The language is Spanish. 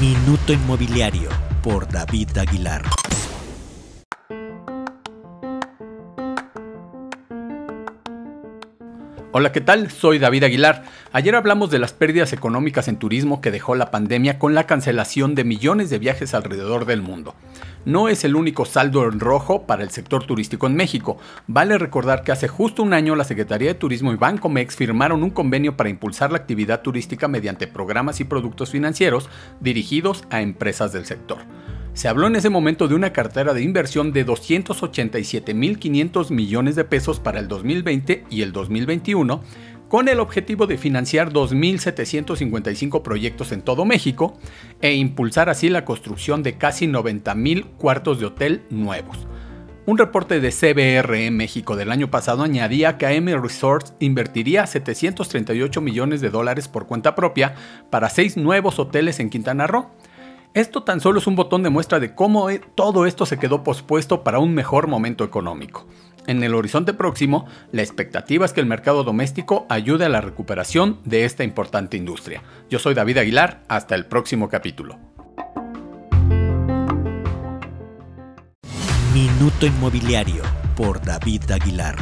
Minuto Inmobiliario por David Aguilar. Hola, ¿qué tal? Soy David Aguilar. Ayer hablamos de las pérdidas económicas en turismo que dejó la pandemia con la cancelación de millones de viajes alrededor del mundo. No es el único saldo en rojo para el sector turístico en México. Vale recordar que hace justo un año la Secretaría de Turismo y Bancomex firmaron un convenio para impulsar la actividad turística mediante programas y productos financieros dirigidos a empresas del sector. Se habló en ese momento de una cartera de inversión de 287.500 millones de pesos para el 2020 y el 2021, con el objetivo de financiar 2.755 proyectos en todo México e impulsar así la construcción de casi 90.000 cuartos de hotel nuevos. Un reporte de CBR México del año pasado añadía que AM Resorts invertiría 738 millones de dólares por cuenta propia para seis nuevos hoteles en Quintana Roo esto tan solo es un botón de muestra de cómo e, todo esto se quedó pospuesto para un mejor momento económico. En el horizonte próximo, la expectativa es que el mercado doméstico ayude a la recuperación de esta importante industria. Yo soy David Aguilar, hasta el próximo capítulo. Minuto Inmobiliario por David Aguilar.